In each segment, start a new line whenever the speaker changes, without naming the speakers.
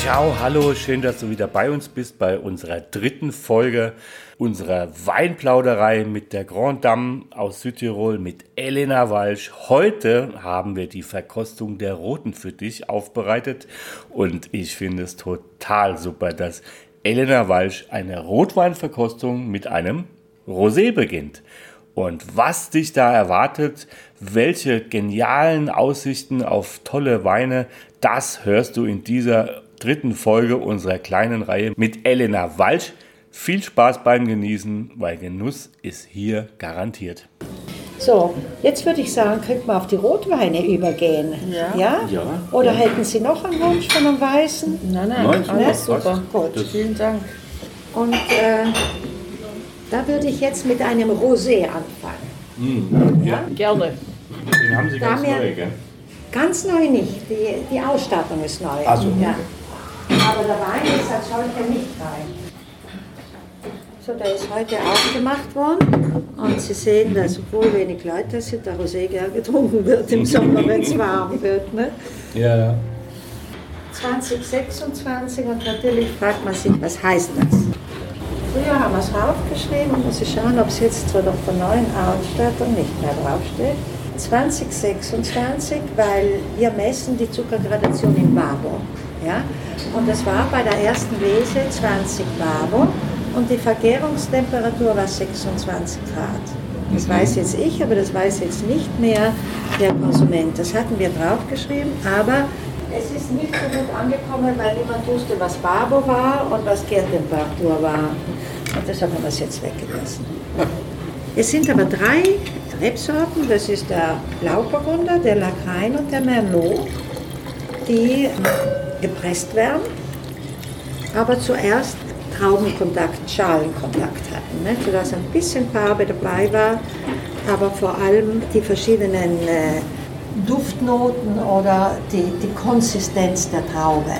Ciao, hallo, schön, dass du wieder bei uns bist bei unserer dritten Folge unserer Weinplauderei mit der Grand Dame aus Südtirol mit Elena Walsch. Heute haben wir die Verkostung der Roten für dich aufbereitet und ich finde es total super, dass Elena Walsch eine Rotweinverkostung mit einem Rosé beginnt. Und was dich da erwartet, welche genialen Aussichten auf tolle Weine, das hörst du in dieser dritten Folge unserer kleinen Reihe mit Elena Walsch. Viel Spaß beim Genießen, weil Genuss ist hier garantiert.
So, jetzt würde ich sagen, könnte man auf die Rotweine übergehen.
Ja.
Ja?
Ja.
Oder hätten Sie noch einen Wunsch von einem Weißen?
Nein, nein,
Nein,
alles
super,
super.
Gut.
Das-
Vielen Dank.
Und äh, da würde ich jetzt mit einem Rosé anfangen.
Ja,
Gerne.
den haben Sie ganz
Da wir-
neu, gell?
Ganz neu nicht, die, die Ausstattung ist neu.
Ach so,
ja.
okay.
Aber der Wein ist als solcher nicht rein. So, der ist heute aufgemacht worden. Und Sie sehen, dass obwohl wenig Leute sind, der Rosé gern getrunken wird im Sommer, wenn es warm wird. Ne?
Ja,
2026 und natürlich fragt man sich, was heißt das? Früher haben wir es draufgeschrieben, muss ich schauen, ob es jetzt zwar doch der neuen Ausstattung nicht mehr draufsteht. 2026, weil wir messen die Zuckergradation in Babo. Ja? Und das war bei der ersten Lese 20 Babo und die Vergärungstemperatur war 26 Grad. Das weiß jetzt ich, aber das weiß jetzt nicht mehr der Konsument. Das hatten wir draufgeschrieben, aber es ist nicht so gut angekommen, weil niemand wusste, was Babo war und was Gärtemperatur war. Und deshalb haben wir es jetzt weggelassen. Es sind aber drei Rebsorten, das ist der Blauburgunder, der Lacrein und der Merlot, die gepresst werden, aber zuerst Traubenkontakt, Schalenkontakt hatten, ne, sodass ein bisschen Farbe dabei war, aber vor allem die verschiedenen äh, Duftnoten oder die, die Konsistenz der Traube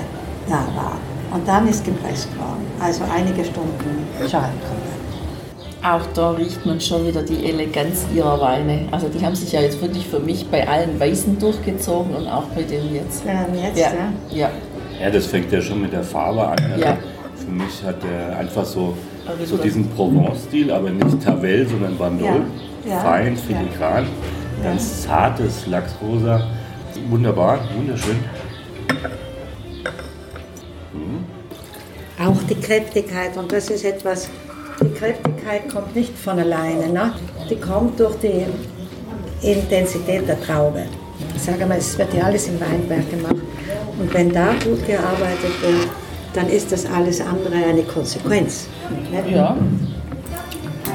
da war. Und dann ist gepresst worden, also einige Stunden Schalenkontakt.
Auch da riecht man schon wieder die Eleganz ihrer Weine. Also die haben sich ja jetzt wirklich für mich bei allen Weißen durchgezogen und auch bei dem jetzt.
Ähm, jetzt,
Ja,
ja.
ja.
Ja, das fängt ja schon mit der Farbe an. Also
Ja.
Für mich hat er einfach so, so diesen Provence-Stil, aber nicht Tavel, sondern Bandol.
Ja.
Fein, filigran, ganz zartes Lachsrosa. Wunderbar, wunderschön.
Auch die Kräftigkeit, und das ist etwas, die Kräftigkeit kommt nicht von alleine, ne? die kommt durch die Intensität der Traube. Ich sage mal, es wird ja alles im Weinberg gemacht. Und wenn da gut gearbeitet wird, dann ist das alles andere eine Konsequenz.
Ja.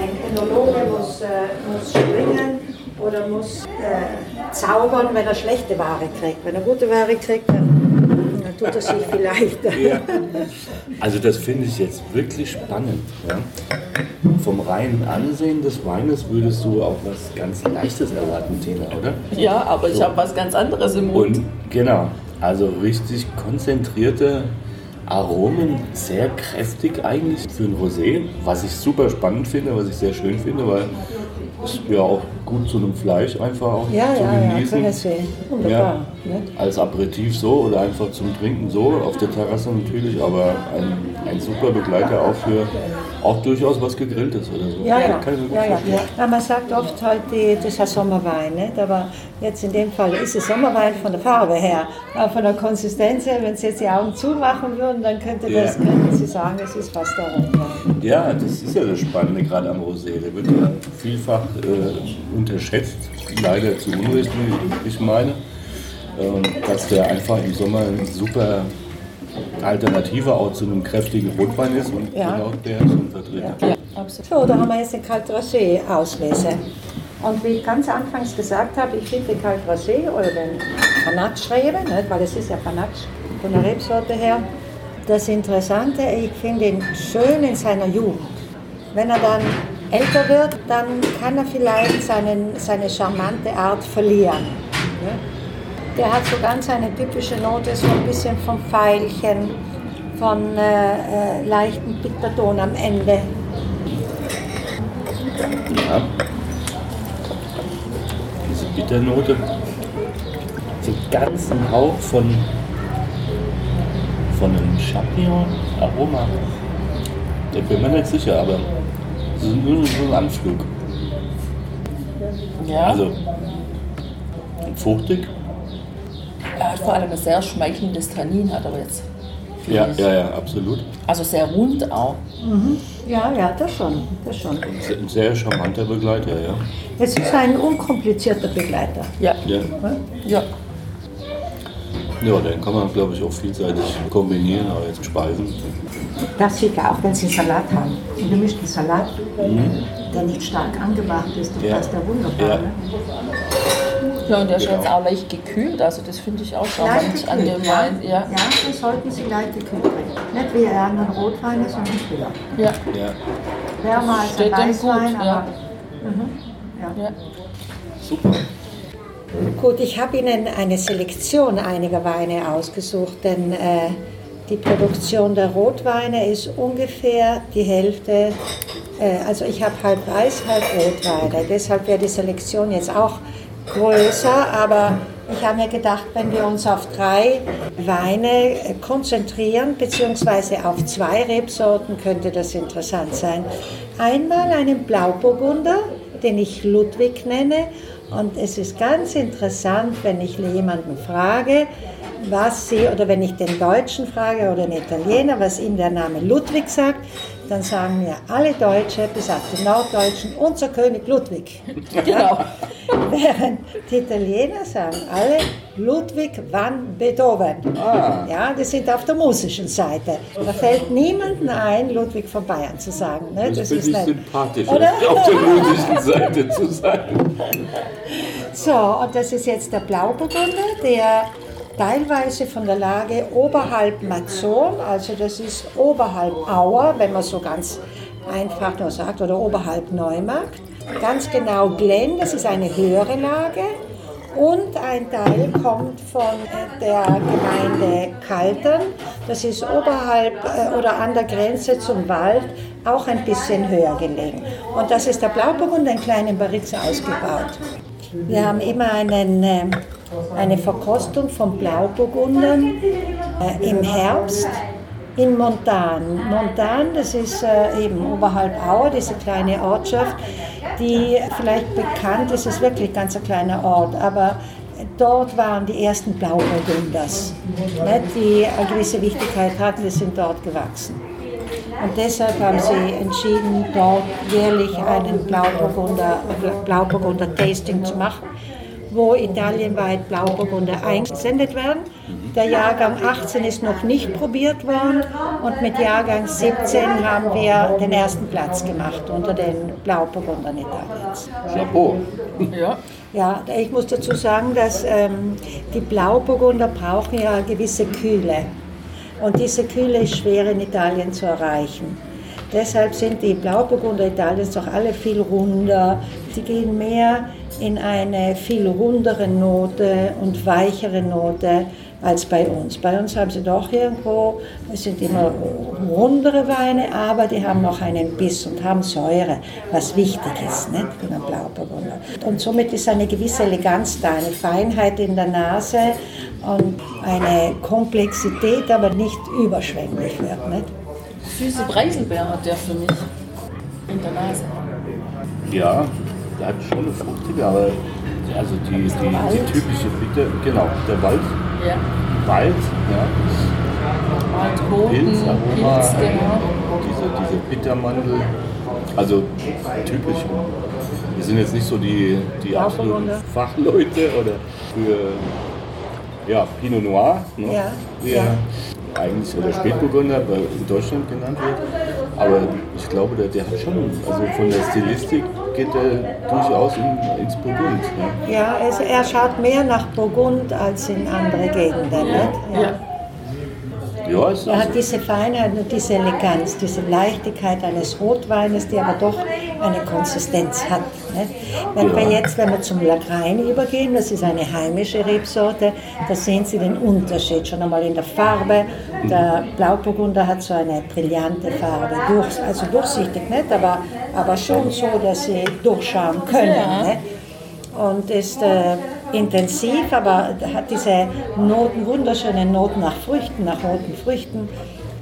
Ein Önologe muss, äh, muss springen oder muss äh, zaubern, wenn er schlechte Ware kriegt. Wenn er gute Ware kriegt, dann, dann tut er sich vielleicht.
Ja. Also das finde ich jetzt wirklich spannend. Ja? Vom reinen Ansehen des Weines würdest du auch was ganz Leichtes erwarten, Tina, oder?
ja, aber ich
So.
habe was ganz anderes im Mund.
Und genau, also richtig konzentrierte Aromen, sehr kräftig eigentlich für ein Rosé, was ich super spannend finde, was ich sehr schön finde, weil es ja auch gut zu einem Fleisch einfach auch
Ja,
zu
ja, ja,
genießen.
Sie. Wunderbar. ne?
Als Aperitif so oder einfach zum Trinken so, auf der Terrasse natürlich, aber ein, ein super Begleiter auch für auch durchaus was Gegrilltes oder so.
Ja, ja, ja, ja. ja. Man sagt oft halt, die, das ist ein Sommerwein, nicht? aber jetzt in dem Fall ist es Sommerwein von der Farbe her. Aber von der Konsistenz her, wenn Sie jetzt die Augen zumachen würden, dann könnte das,
Ja.
könnten Sie sagen, es ist fast darum. Ja.
Ja, das ist ja das Spannende gerade am Rosé. Der wird ja vielfach äh, unterschätzt, leider zu Unrecht, wie ich meine, ähm, dass der einfach im Sommer eine super Alternative auch zu einem kräftigen Rotwein ist und
Ja.
genau der ist ein Vertreter.
Ja, absolut. So, da haben wir jetzt den Calt Rosé Auslese. Und wie ich ganz anfangs gesagt habe, ich finde den Rosé oder den Panache-Rebe, weil es ist ja Panache von der Rebsorte her, das Interessante, ich finde ihn schön in seiner Jugend. Wenn er dann älter wird, dann kann er vielleicht seinen, seine charmante Art verlieren. Der hat so ganz eine typische Note, so ein bisschen vom Pfeilchen, von äh, äh, leichten Bitterton am Ende.
Ja. Diese Bitternote, so ganz ein Hauch von, von einem Champignon-Aroma. Da bin mir nicht sicher, aber es ist nur so ein Anflug.
Ja.
Also fruchtig.
er hat vor allem ein sehr schmeichelndes Tannin, hat er jetzt.
Ja, ja, ja, absolut.
Also sehr rund auch.
Ja, ja, das schon, das schon.
Ein sehr charmanter Begleiter, ja.
Es ist ein unkomplizierter Begleiter.
Ja.
Ja,
Ja.
Ja den kann man, glaube ich, auch vielseitig kombinieren, aber jetzt Speisen.
Das sieht auch, wenn Sie Salat haben. Einen gemischten Salat, der nicht stark angemacht ist, das
Ja.
passt da wunderbar.
Ja.
Ne?
Ja, und der ist
Genau.
jetzt auch leicht gekühlt, also das finde ich auch
Leicht
charmant an dem
ja.
Wein. Ja.
ja, das sollten Sie leicht gekühlt trinken. Nicht wie anderen Rotweine, sondern kühler.
Ja.
Ja,
Wärmer als ein Weißwein,
gut, ja.
aber
Ja.
super.
Gut, ich habe Ihnen eine Selektion einiger Weine ausgesucht, denn äh, die Produktion der Rotweine ist ungefähr die Hälfte. Äh, also ich habe halb Weiß, halb Rotweine. Deshalb wäre die Selektion jetzt auch größer, aber ich habe mir gedacht, wenn wir uns auf drei Weine äh, konzentrieren, beziehungsweise auf zwei Rebsorten, könnte das interessant sein. Einmal einen Blauburgunder, den ich Ludwig nenne. Und es ist ganz interessant, wenn ich jemanden frage, was sie, oder wenn ich den Deutschen frage oder den Italiener, was ihm der Name Ludwig sagt, dann sagen mir alle Deutsche, bis auf die Norddeutschen, unser König Ludwig.
Genau.
Während die Italiener sagen alle Ludwig van Beethoven. Ja, die sind auf der musischen Seite. Da fällt niemandem ein, Ludwig von Bayern zu sagen. Ne?
Das,
Das ist
ich
nicht.
sympathisch,
Oder?
auf der musischen Seite zu sein.
So, und das ist jetzt der Blauburgunder, der teilweise von der Lage oberhalb Mazon, also das ist oberhalb Auer, wenn man so ganz einfach nur sagt, oder oberhalb Neumarkt. Ganz genau Glen, das ist eine höhere Lage. Und ein Teil kommt von der Gemeinde Kaltern. Das ist oberhalb äh, oder an der Grenze zum Wald, auch ein bisschen höher gelegen. Und das ist der Blauburgunder in kleinen Barriques ausgebaut. Wir haben immer einen, äh, eine Verkostung von Blauburgundern äh, im Herbst in Montan. Montan, das ist äh, eben oberhalb Auer, diese kleine Ortschaft, die vielleicht bekannt ist, ist wirklich ganz ein kleiner Ort, aber dort waren die ersten Blauburgunders, ne, die eine gewisse Wichtigkeit hatten, die sind dort gewachsen. Und deshalb haben sie entschieden, dort jährlich einen Blauburgunder, Blauburgunder Tasting zu machen, wo italienweit Blauburgunder eingesendet werden. Der Jahrgang 18 ist noch nicht probiert worden und mit Jahrgang 17 haben wir den ersten Platz gemacht unter den Blauburgundern Italiens.
Chapeau.
Ja.
Ja, ich muss dazu sagen, dass ähm, die Blauburgunder brauchen ja eine gewisse Kühle. Und diese Kühle ist schwer in Italien zu erreichen. Deshalb sind die Blauburgunder Italiens doch alle viel runder. Sie gehen mehr in eine viel rundere Note und weichere Note als bei uns. Bei uns haben sie doch irgendwo, es sind immer rundere Weine, aber die haben noch einen Biss und haben Säure, was wichtig ist nicht, für einen Blauburgunder. Und somit ist eine gewisse Eleganz da, eine Feinheit in der Nase und eine Komplexität, aber nicht überschwänglich wird. Nicht?
Süße Preiselbeer hat der für mich in der Nase.
Ja, der hat schon eine fruchtige, aber also die, die, die typische Bitte, genau, der Wald,
Ja.
Wald, ja,
Waldboden,
Pilz, Aroma,
Pilz, genau.
diese, diese Bittermandel, also typisch. Wir sind jetzt nicht so die, die absoluten. Fachleute oder für ja, Pinot Noir, ne?
Ja, ja.
Eigentlich oder Spätburgunder bei- in Deutschland genannt wird. Aber ich glaube, der, der hat schon, also von der Stilistik geht er durchaus in, ins Burgund. Ne?
Ja, es, er schaut mehr nach Burgund als in andere Gegenden. Nicht?
Ja.
Ja, Ja, ist
Er hat diese Feinheit und diese Eleganz, diese Leichtigkeit eines Rotweines, die aber doch eine Konsistenz hat. Ne? Wenn wir jetzt, wenn wir zum Lagrein übergehen, das ist eine heimische Rebsorte, da sehen Sie den Unterschied schon einmal in der Farbe. Der Blauburgunder hat so eine brillante Farbe, durch, also durchsichtig nicht, aber, aber schon so, dass Sie durchschauen können.
Ja.
Ne? und ist äh, intensiv, aber hat diese Noten, wunderschöne Noten nach Früchten, nach roten Früchten.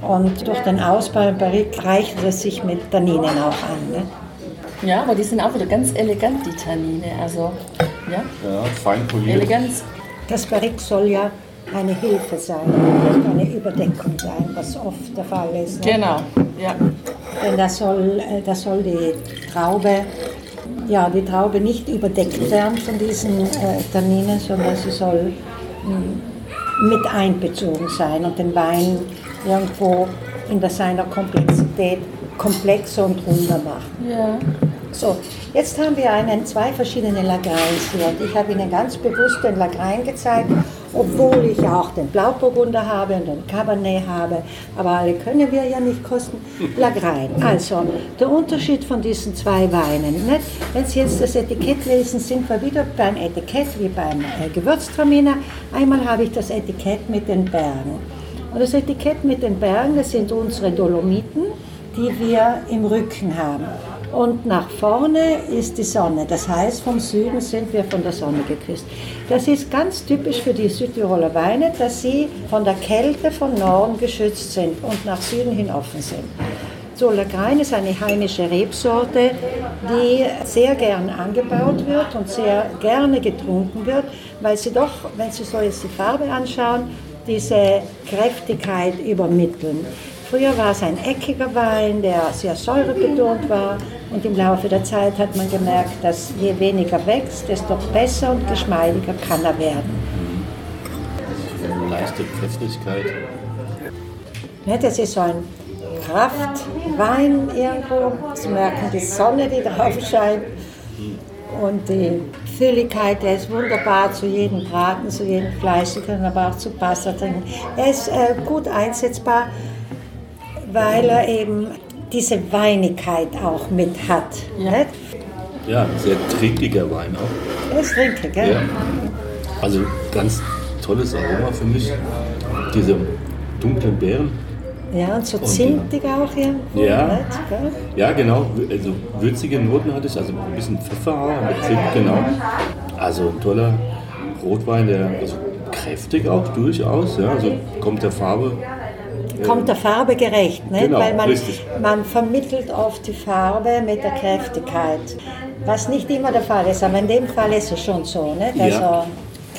Und durch den Ausbau im Barrique reicht es sich mit Tanninen auch an. Ne?
Ja, aber die sind auch wieder ganz elegant, die Tannine. Also, ja,
ja, fein poliert.
Eleganz.
Das Barrique soll ja eine Hilfe sein, nicht eine Überdeckung sein, was oft der Fall ist. Ne?
Genau, ja.
Denn das soll, äh, das soll die Traube, ja, die Traube nicht überdeckt werden von diesen äh, Tanninen, sondern sie soll mh, mit einbezogen sein und den Wein irgendwo in der seiner Komplexität komplexer und runder machen.
Ja.
So, jetzt haben wir einen, zwei verschiedene Lagreins hier und ich habe Ihnen ganz bewusst den Lagrein gezeigt, obwohl ich auch den Blauburgunder habe und den Cabernet habe, aber alle können wir ja nicht kosten. Lagrein, also der Unterschied von diesen zwei Weinen. Nicht? Wenn Sie jetzt das Etikett lesen, sind wir wieder beim Etikett wie beim äh, Gewürztraminer. Einmal habe ich das Etikett mit den Bergen. Und das Etikett mit den Bergen, das sind unsere Dolomiten, die wir im Rücken haben. Und nach vorne ist die Sonne. Das heißt, vom Süden sind wir von der Sonne geküsst. Das ist ganz typisch für die Südtiroler Weine, dass sie von der Kälte von Norden geschützt sind und nach Süden hin offen sind. So, Lagrein ist eine heimische Rebsorte, die sehr gern angebaut wird und sehr gerne getrunken wird, weil sie doch, wenn Sie so jetzt die Farbe anschauen, diese Kräftigkeit übermitteln. Früher war es ein eckiger Wein, der sehr säurebetont war und im Laufe der Zeit hat man gemerkt, dass je weniger wächst, desto besser und geschmeidiger kann er werden.
Leichte Kräftigkeit.
Ne, Das ist so ein Kraftwein irgendwo. Sie merken die Sonne, die drauf scheint. Und die Fülligkeit, der ist wunderbar zu jedem Braten, zu jedem Fleisch. Aber auch zu Pasta trinken. Er ist äh, gut einsetzbar, weil er eben diese Weinigkeit auch mit hat.
Ja.
Nicht?
Ja, sehr trinkiger Wein auch.
Er ist trinke, gell?
Ja. Also ganz tolles Aroma für mich. Diese dunklen Beeren.
Ja, und so
Und,
zimtig auch irgendwo.
Ja.
Nicht?
Ja, genau. Also würzige Noten hatte ich, also ein bisschen Pfeffer auch mit Zimt, genau. Also ein toller Rotwein, der also kräftig auch durchaus, ja, also kommt der Farbe.
Kommt der Farbe gerecht, nicht?
Genau,
weil man,
richtig.
man vermittelt oft die Farbe mit der Kräftigkeit, was nicht immer der Fall ist, aber in dem Fall ist es schon so, nicht? also
Ja.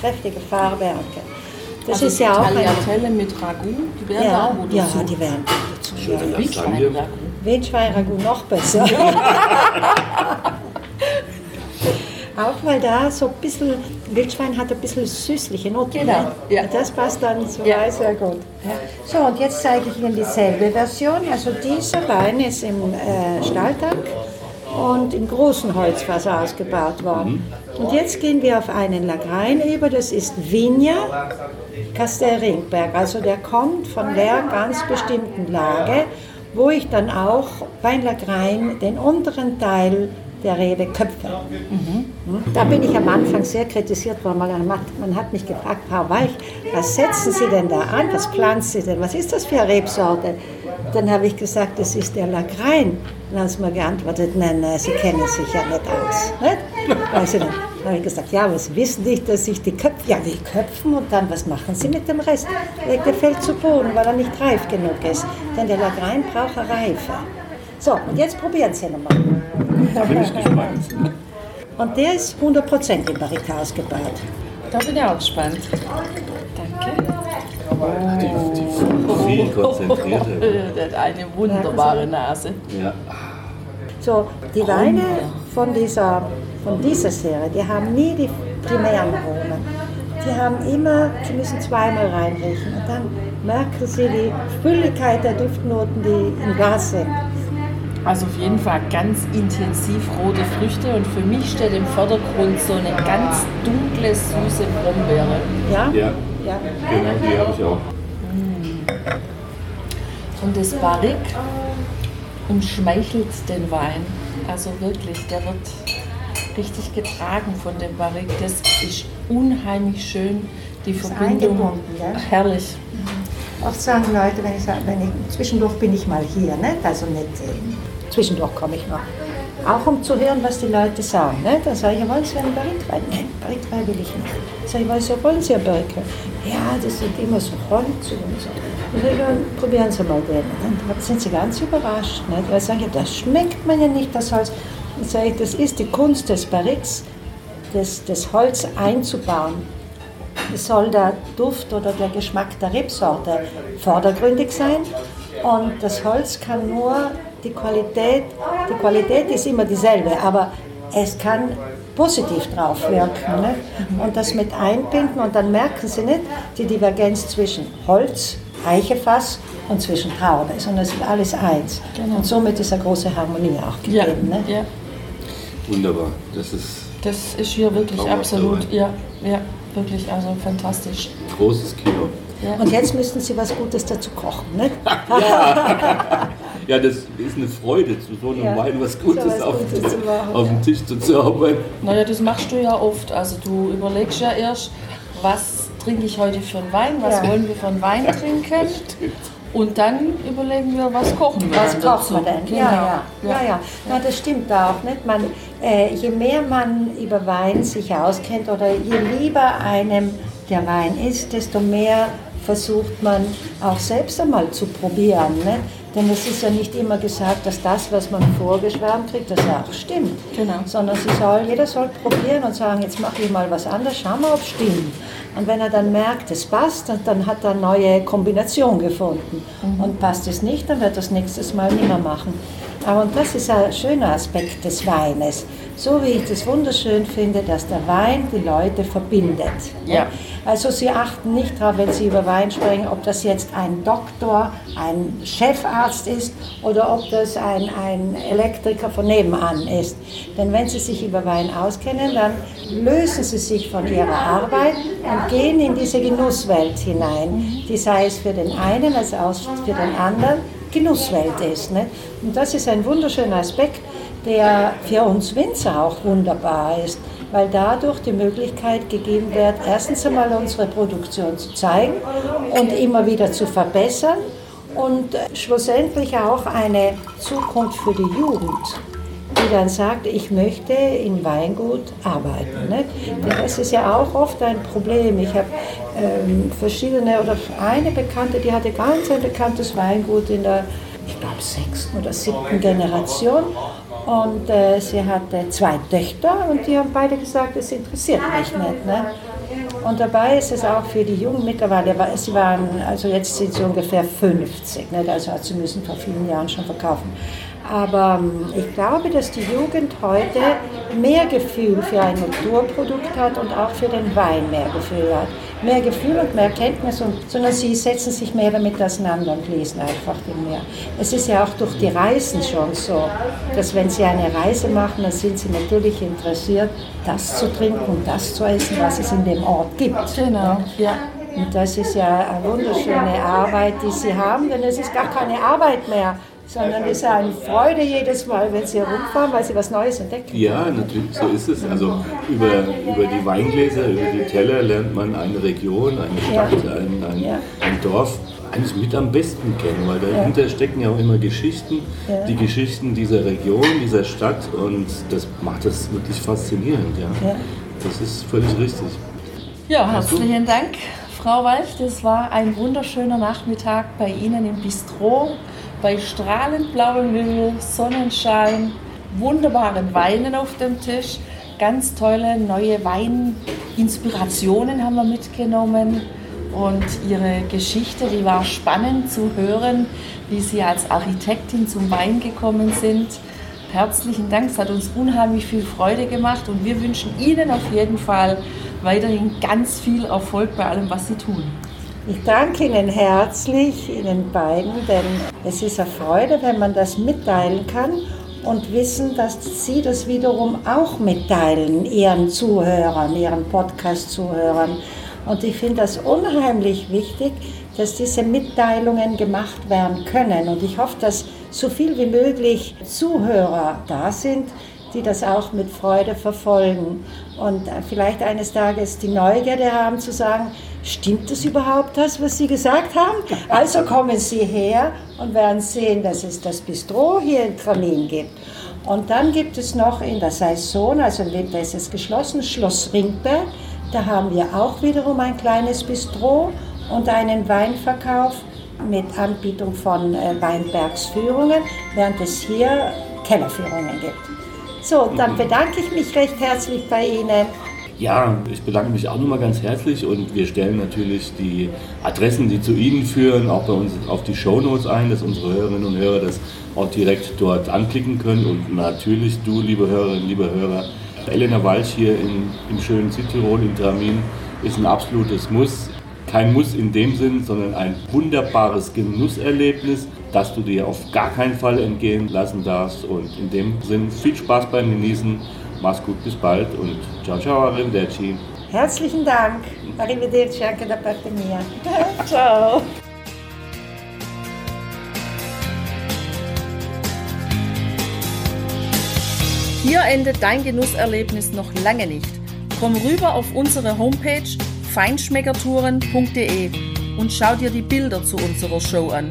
kräftige Farbe. und- Das
Also
ist ja auch eine,
Tagliatelle mit Ragout, die werden
ja,
auch
ja,
dazu.
die werden dazu. Ja.
Wildschwein-Ragout
noch besser. Auch weil da so ein bisschen, Wildschwein hat ein bisschen süßliche Noten.
Genau, ja.
Und Das passt dann so
Ja.
sehr gut. Ja. So, und jetzt zeige ich Ihnen dieselbe Version. Also dieser Wein ist im äh, Stahltank und im großen Holzfass ausgebaut worden. Und jetzt gehen wir auf einen Lagrein über, das ist Vigna Castel-Ringberg. Also der kommt von der ganz bestimmten Lage, wo ich dann auch bei Lagrein den unteren Teil der Rebe köpfe. Hm? Da bin ich am Anfang sehr kritisiert worden, man hat, mich gefragt, Frau Weich, was setzen Sie denn da an, was pflanzen Sie denn, was ist das für eine Rebsorte? Dann habe ich gesagt, das ist der Lagrein. Dann haben sie mir geantwortet, nein, nein, Sie kennen sich ja nicht aus. Nicht? Also dann habe ich gesagt, ja, aber Sie wissen nicht, dass ich die Köpfe, ja, die köpfen und dann, was machen Sie mit dem Rest? Der fällt zu Boden, weil er nicht reif genug ist. Denn der Lagrein braucht eine Reife. So, und jetzt probieren Sie nochmal.
Da bin ich gespannt.
Und der ist 100% im Barrique ausgebaut.
Da bin ich auch gespannt. Danke.
Die, die viel konzentrierte.
Der hat eine wunderbare Nase.
Ja.
So, die Weine von dieser, von dieser Serie, die haben nie die primären Aromen. Die haben immer, sie müssen zweimal reinriechen und dann merken sie die Fülligkeit der Duftnoten, die im Glas sind.
Also auf jeden Fall ganz intensiv rote Früchte und für mich steht im Vordergrund so eine ganz dunkle, süße Brombeere.
Ja?
Ja,
Ja.
genau, die habe ich auch.
Und das Barrik umschmeichelt den Wein. Also wirklich, der wird richtig getragen von dem Barrik. Das ist unheimlich schön, die
Ist
Verbindung.
ja?
Herrlich.
Oft sagen Leute, wenn ich sage, wenn ich, zwischendurch bin ich mal hier, ne? also nicht, äh, zwischendurch komme ich noch. Auch um zu hören, was die Leute sagen. Ne? Dann sage ich, ja, wollen Sie einen Barrikwein? Nein, Barrikwein will ich nicht. Sag ich, was wollen Sie, ein Barrikwein? Ja, das sind immer so Holz und so. Ja, probieren Sie mal den. Dann sind Sie ganz überrascht. Ne? Weil ich sage, ja, das schmeckt man ja nicht, das Holz. Sage ich, das ist die Kunst des Barriks, das, das Holz einzubauen. Es soll der Duft oder der Geschmack der Rebsorte vordergründig sein und das Holz kann nur die Qualität, die Qualität ist immer dieselbe, aber es kann positiv drauf wirken. Ne? Und das mit einbinden und dann merken Sie nicht die Divergenz zwischen Holz, Eichefass und zwischen Traube, sondern es ist alles eins. Und somit ist eine große Harmonie auch
Ja,
gegeben. Ne?
ja,
Wunderbar. Das ist
das ist hier wirklich absolut,
dabei.
ja, ja, wirklich, also fantastisch.
großes Kino.
Ja.
Und jetzt müssten Sie was Gutes dazu kochen. Ne?
Ja, das ist eine Freude, zu so einem
Ja,
Wein was
so
Gutes,
was
auf,
Gutes machen,
auf den Tisch zu zaubern.
Naja, das machst du ja oft. Also du überlegst ja erst, was trinke ich heute für einen Wein, was
Ja.
wollen wir für einen Wein trinken. Und dann überlegen wir, was kochen wir
Was
dazu.
man denn?
Genau.
Ja, ja, ja, ja. Na, das stimmt auch. Nicht? Man, äh, je mehr man über Wein sich auskennt oder je lieber einem der Wein ist, desto mehr versucht man auch selbst einmal zu probieren. Ne? Denn es ist ja nicht immer gesagt, dass das, was man vorgeschwärmt kriegt, das ja auch stimmt.
Genau.
Sondern soll, jeder soll probieren und sagen, jetzt mache ich mal was anderes, schau mal, ob es stimmt. Und wenn er dann merkt, es passt, dann- hat er eine neue Kombination gefunden. Und passt es nicht, dann wird er das nächstes Mal nicht mehr machen. Aber und das ist ein schöner Aspekt des Weines. So wie ich das wunderschön finde, dass der Wein die Leute verbindet.
Ja.
Also Sie achten nicht darauf, wenn Sie über Wein sprechen, ob das jetzt ein Doktor, ein Chefarzt ist oder ob das ein, ein Elektriker von nebenan ist. Denn wenn Sie sich über Wein auskennen, dann lösen Sie sich von Ihrer Arbeit und gehen in diese Genusswelt hinein, die sei es für den einen als auch für den anderen Genusswelt ist. Ne? Und das ist ein wunderschöner Aspekt, der für uns Winzer auch wunderbar ist, weil dadurch die Möglichkeit gegeben wird, erstens einmal unsere Produktion zu zeigen und immer wieder zu verbessern und äh, schlussendlich auch eine Zukunft für die Jugend, die dann sagt, ich möchte in Weingut arbeiten. Denn das ist ja auch oft ein Problem. Ich habe ähm, verschiedene oder eine Bekannte, die hatte ganz ein bekanntes Weingut in der, ich glaube, sechsten oder siebten Generation. Und äh, sie hatte zwei Töchter und die haben beide gesagt, es interessiert mich nicht. Ne? Und dabei ist es auch für die Jungen mittlerweile, sie waren, also jetzt sind sie ungefähr 50, nicht? also sie müssen vor vielen Jahren schon verkaufen. Aber ähm, ich glaube, dass die Jugend heute mehr Gefühl für ein Naturprodukt hat und auch für den Wein mehr Gefühl hat. Mehr Gefühl und mehr Kenntnis, und, sondern sie setzen sich mehr damit auseinander und lesen einfach viel mehr. Es ist ja auch durch die Reisen schon so, dass wenn sie eine Reise machen, dann sind sie natürlich interessiert, das zu trinken und das zu essen, was es in dem Ort gibt.
Genau, ja.
Und das ist ja eine wunderschöne Arbeit, die Sie haben, denn es ist gar keine Arbeit mehr, sondern es ist eine Freude jedes Mal, wenn Sie herumfahren, weil Sie was Neues entdecken.
Ja, natürlich, so ist es. Also über, über die Weingläser, über die Teller lernt man eine Region, eine Stadt, ein, ein,
Ja.
ein Dorf eigentlich mit am besten kennen, weil dahinter stecken ja auch immer Geschichten,
Ja.
die Geschichten dieser Region, dieser Stadt und das macht das wirklich faszinierend. Ja.
Ja.
Das ist völlig richtig.
Ja, herzlichen Dank, Frau Walch. Das war ein wunderschöner Nachmittag bei Ihnen im Bistro, bei strahlend blauem Himmel, Sonnenschein, wunderbaren Weinen auf dem Tisch, ganz tolle neue Weininspirationen haben wir mitgenommen und Ihre Geschichte, die war spannend zu hören, wie Sie als Architektin zum Wein gekommen sind. Herzlichen Dank, es hat uns unheimlich viel Freude gemacht und wir wünschen Ihnen auf jeden Fall weiterhin ganz viel Erfolg bei allem, was Sie tun.
Ich danke Ihnen herzlich, Ihnen beiden, denn es ist eine Freude, wenn man das mitteilen kann und wissen, dass Sie das wiederum auch mitteilen, Ihren Zuhörern, Ihren Podcast-Zuhörern. Und ich finde das unheimlich wichtig, dass diese Mitteilungen gemacht werden können. Und ich hoffe, dass so viel wie möglich Zuhörer da sind, die das auch mit Freude verfolgen und vielleicht eines Tages die Neugierde haben zu sagen, stimmt es überhaupt das, was Sie gesagt haben? Also kommen Sie her und werden sehen, dass es das Bistro hier in Tramin gibt. Und dann gibt es noch in der Saison, also im Winter ist es geschlossen, Schloss Ringberg. Da haben wir auch wiederum ein kleines Bistro und einen Weinverkauf mit Anbietung von äh, Weinbergsführungen, während es hier Kellerführungen gibt. So, dann bedanke ich mich recht herzlich bei Ihnen.
Ja, ich bedanke mich auch nochmal ganz herzlich und wir stellen natürlich die Adressen, die zu Ihnen führen, auch bei uns auf die Shownotes ein, dass unsere Hörerinnen und Hörer das auch direkt dort anklicken können. Und natürlich du, liebe Hörerinnen, liebe Hörer, Elena Walch hier in, im schönen Südtirol in Tramin ist ein absolutes Muss. Kein Muss in dem Sinn, sondern ein wunderbares Genusserlebnis, das du dir auf gar keinen Fall entgehen lassen darfst. Und in dem Sinn viel Spaß beim Genießen. Mach's gut, bis bald und ciao, ciao, arrivederci.
Herzlichen Dank. Arrivederci anche da parte mia.
ciao.
Hier endet dein Genusserlebnis noch lange nicht. Komm rüber auf unsere Homepage feinschmeckertouren.de und schau dir die Bilder zu unserer Show an.